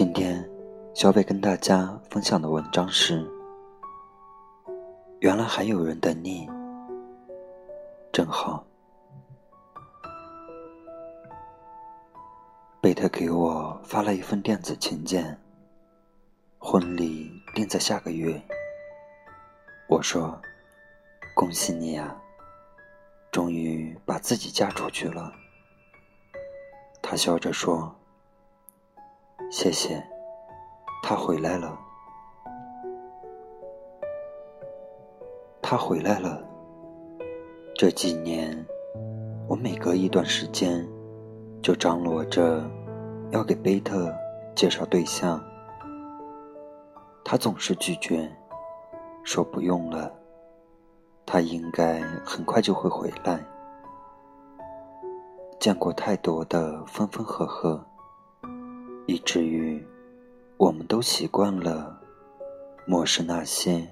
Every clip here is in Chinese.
今天，小北跟大家分享的文章是：原来还有人等你，真好。贝特给我发了一份电子请柬，婚礼定在下个月。我说：“恭喜你啊，终于把自己嫁出去了。”他笑着说。谢谢，他回来了。他回来了。这几年，我每隔一段时间，就张罗着要给贝特介绍对象。他总是拒绝，说不用了。他应该很快就会回来。见过太多的分分合合。以至于，我们都习惯了漠视那些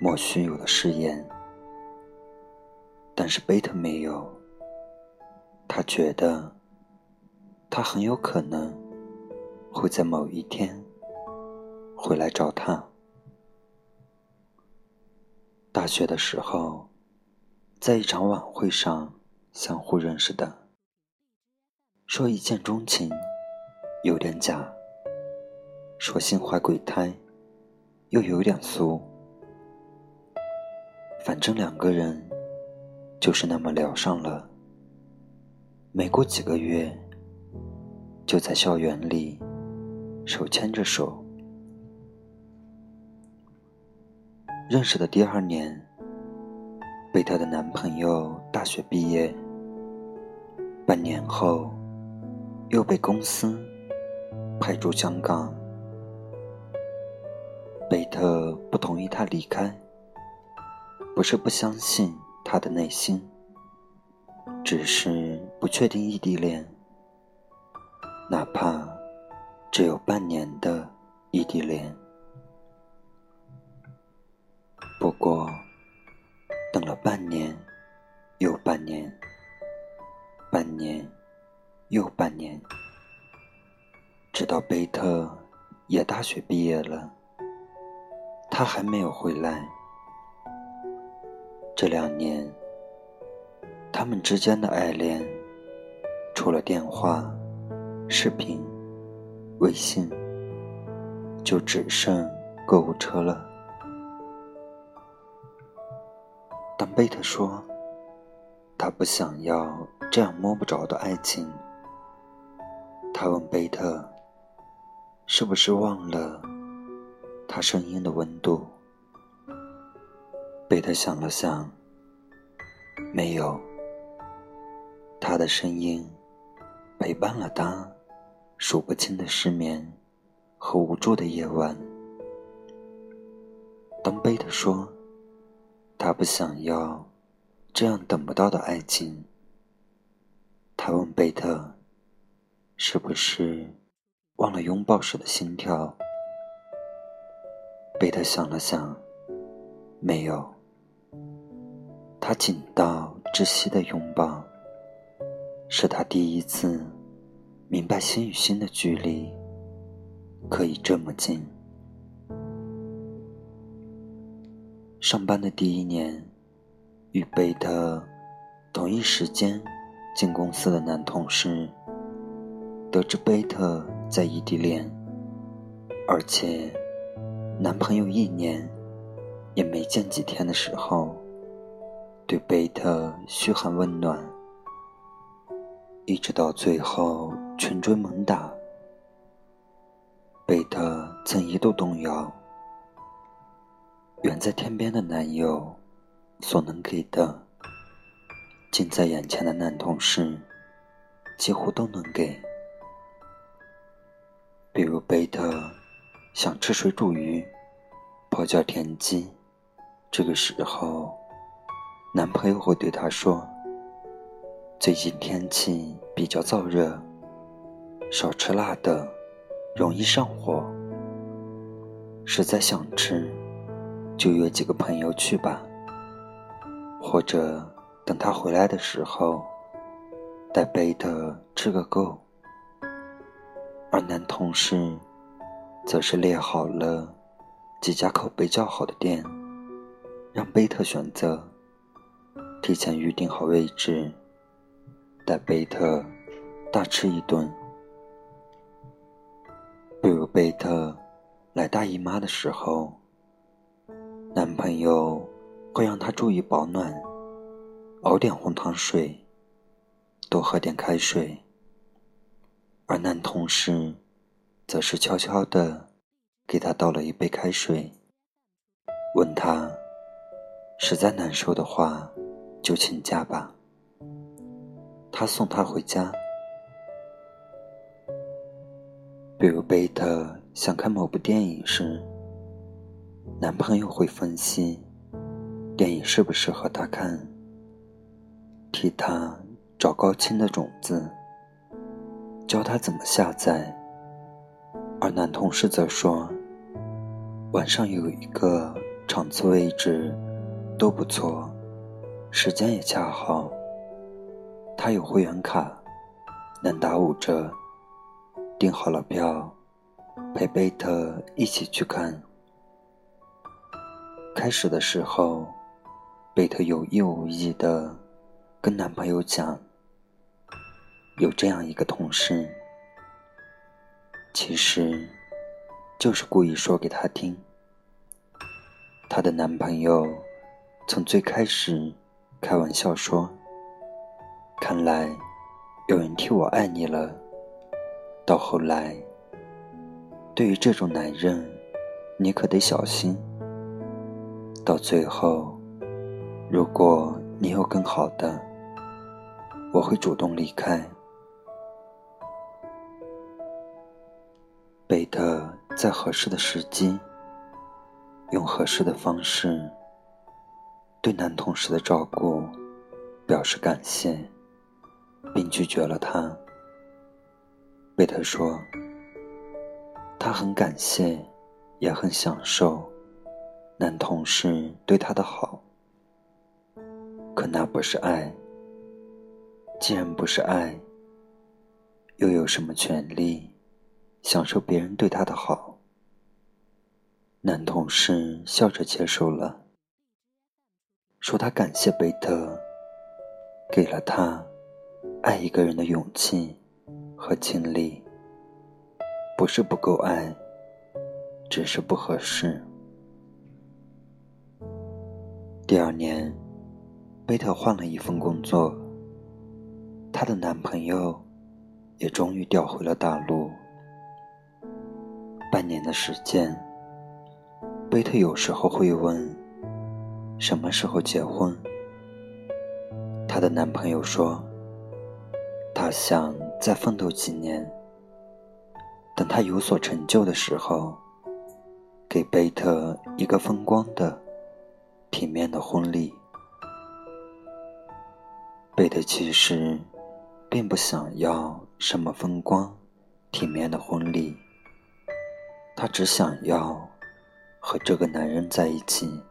莫须有的誓言。但是贝特没有，他觉得他很有可能会在某一天回来找他。大学的时候，在一场晚会上相互认识的，说一见钟情。有点假，说心怀鬼胎，又有点俗。反正两个人就是那么聊上了。没过几个月，就在校园里手牵着手。认识的第二年，被她的男朋友大学毕业，半年后又被公司。派驻香港，贝特不同意他离开，不是不相信他的内心，只是不确定异地恋，哪怕只有半年的异地恋。不过，等了半年，又半年，半年，又半年。直到贝特也大学毕业了，他还没有回来。这两年，他们之间的爱恋，除了电话、视频、微信，就只剩购物车了。当贝特说他不想要这样摸不着的爱情，他问贝特。是不是忘了他声音的温度？贝特想了想，没有。他的声音陪伴了他数不清的失眠和无助的夜晚。当贝特说他不想要这样等不到的爱情，他问贝特：“是不是？”忘了拥抱时的心跳。贝特想了想，没有。他紧到窒息的拥抱，是他第一次明白心与心的距离可以这么近。上班的第一年，与贝特同一时间进公司的男同事。得知贝特在异地恋，而且男朋友一年也没见几天的时候，对贝特嘘寒问暖，一直到最后穷追猛打，贝特曾一度动摇，远在天边的男友所能给的，近在眼前的男同事几乎都能给。比如贝特想吃水煮鱼，破叫田鸡。这个时候，男朋友会对她说：“最近天气比较燥热，少吃辣的，容易上火。实在想吃，就约几个朋友去吧。或者等他回来的时候，带贝特吃个够。”而男同事则是列好了几家口碑较好的店。让贝特选择，提前预定好位置，带贝特大吃一顿。比如贝特来大姨妈的时候，男朋友会让她注意保暖，熬点红糖水，多喝点开水。而男同事则是悄悄的给她倒了一杯开水，问她。实在难受的话，就请假吧。他送她回家。比如贝特想看某部电影时，男朋友会分析电影适不适合他看，替他找高清的种子，教他怎么下载。而男同事则说，晚上有一个场次位置。都不错，时间也恰好。他有会员卡，能打五折。订好了票，陪贝特一起去看。开始的时候，贝特有意无意的跟男朋友讲，有这样一个同事，其实就是故意说给他听。她的男朋友。从最开始开玩笑说：“看来有人替我爱你了。”到后来，对于这种男人，你可得小心。到最后，如果你有更好的，我会主动离开。贝特在合适的时机，用合适的方式。对男同事的照顾表示感谢，并拒绝了他。贝特说：“他很感谢，也很享受男同事对他的好。可那不是爱。既然不是爱，又有什么权利享受别人对他的好？”男同事笑着接受了。说他感谢贝特，给了他爱一个人的勇气和精力。不是不够爱，只是不合适。第二年，贝特换了一份工作，她的男朋友也终于调回了大陆。半年的时间，贝特有时候会问。什么时候结婚？她的男朋友说：“他想再奋斗几年，等他有所成就的时候，给贝特一个风光的、体面的婚礼。”贝特其实并不想要什么风光、体面的婚礼，她只想要和这个男人在一起。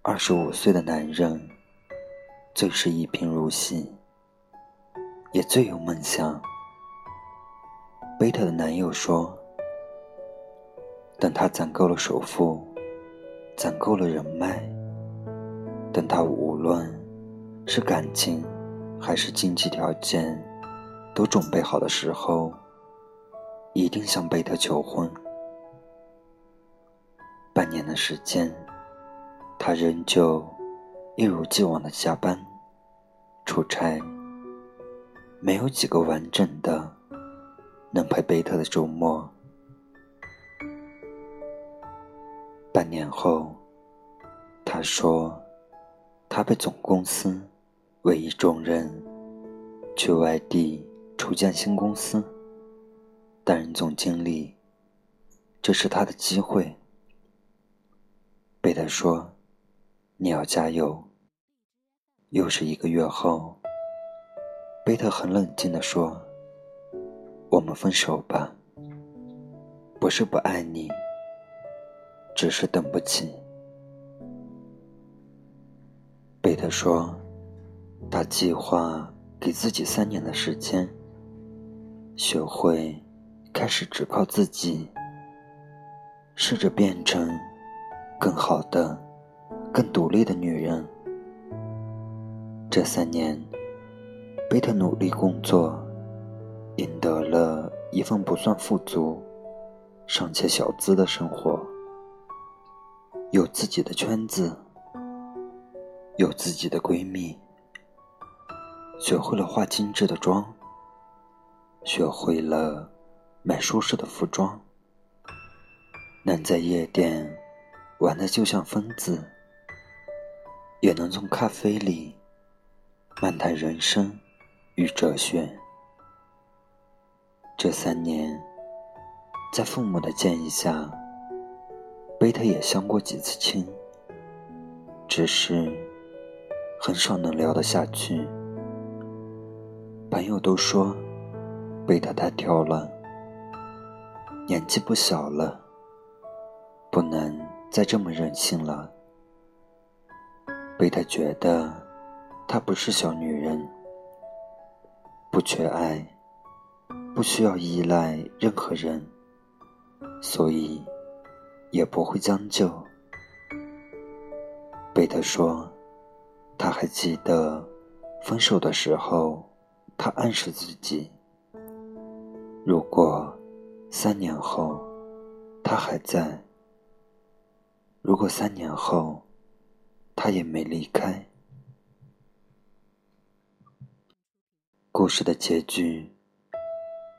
二十五岁的男人，最是一贫如洗，也最有梦想。贝特的男友说：“等他攒够了首付，攒够了人脉，等他无论是感情还是经济条件都准备好的时候，一定向贝特求婚。”半年的时间。他仍旧一如既往的加班、出差，没有几个完整的能陪贝特的周末。半年后，他说他被总公司委以重任，去外地筹建新公司，担任总经理，这是他的机会。贝特说：“你要加油。”又是一个月后，贝特很冷静地说：“我们分手吧。不是不爱你，只是等不起。”贝特说：“他计划给自己三年的时间，学会开始只靠自己，试着变成。”更好的、更独立的女人。这三年，贝特努力工作，赢得了一份不算富足、尚且小资的生活。有自己的圈子，有自己的闺蜜，学会了化精致的妆，学会了买舒适的服装，能在夜店。玩的就像疯子，也能从咖啡里漫谈人生与哲学。这三年，在父母的建议下，贝特也相过几次亲，只是很少能聊得下去。朋友都说贝特太挑了，年纪不小了，不能。再这么任性了，贝特觉得她不是小女人，不缺爱，不需要依赖任何人，所以也不会将就。贝特说，他还记得分手的时候，他暗示自己，如果三年后他还在。如果三年后，他也没离开，故事的结局，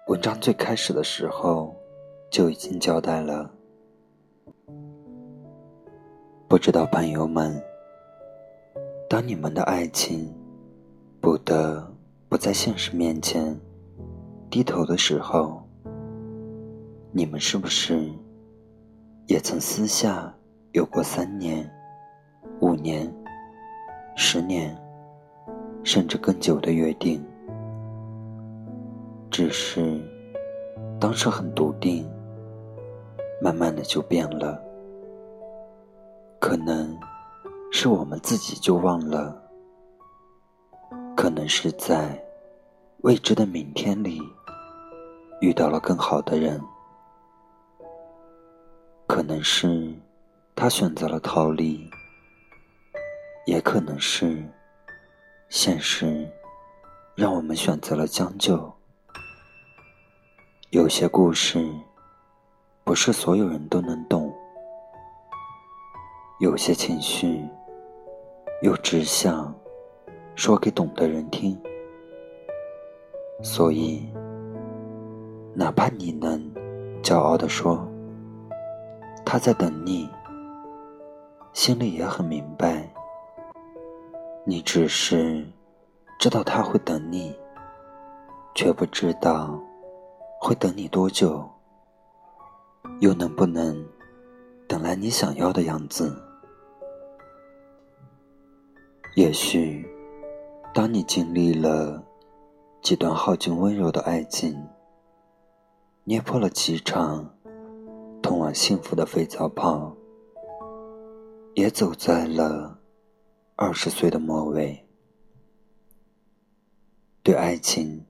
文章最开始的时候就已经交代了。不知道朋友们，当你们的爱情不得不在现实面前低头的时候，你们是不是也曾私下？有过三年、五年、十年，甚至更久的约定，只是当时很笃定，慢慢的就变了。可能是我们自己就忘了，可能是在未知的明天里遇到了更好的人，可能是。他选择了逃离，也可能是现实让我们选择了将就。有些故事不是所有人都能懂，有些情绪又只想说给懂的人听。所以，哪怕你能骄傲地说他在等你。心里也很明白，你只是知道他会等你，却不知道会等你多久，又能不能等来你想要的样子。也许，当你经历了几段耗尽温柔的爱情，捏破了几场通往幸福的肥皂泡。也走在了二十岁的末尾，对爱情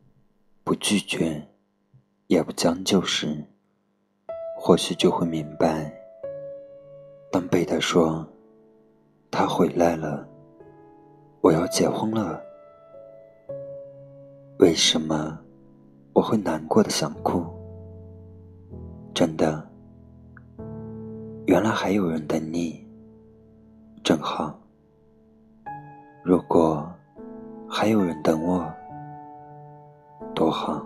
不拒绝也不将就时，或许就会明白。当贝特说他回来了，我要结婚了，为什么我会难过的想哭？真的，原来还有人等你。正好，如果还有人等我，多好。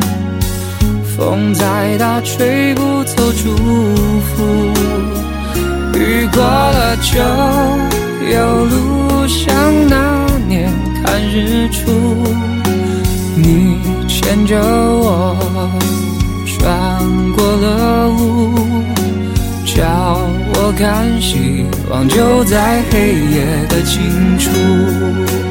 风再大吹不走祝福。雨过了就有路，像那年看日出，你牵着我穿过了雾，叫我看希望就在黑夜的尽处。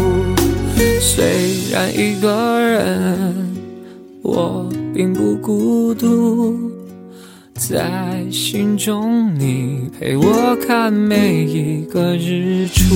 虽然一个人，我并不孤独，在心中你陪我看每一个日出。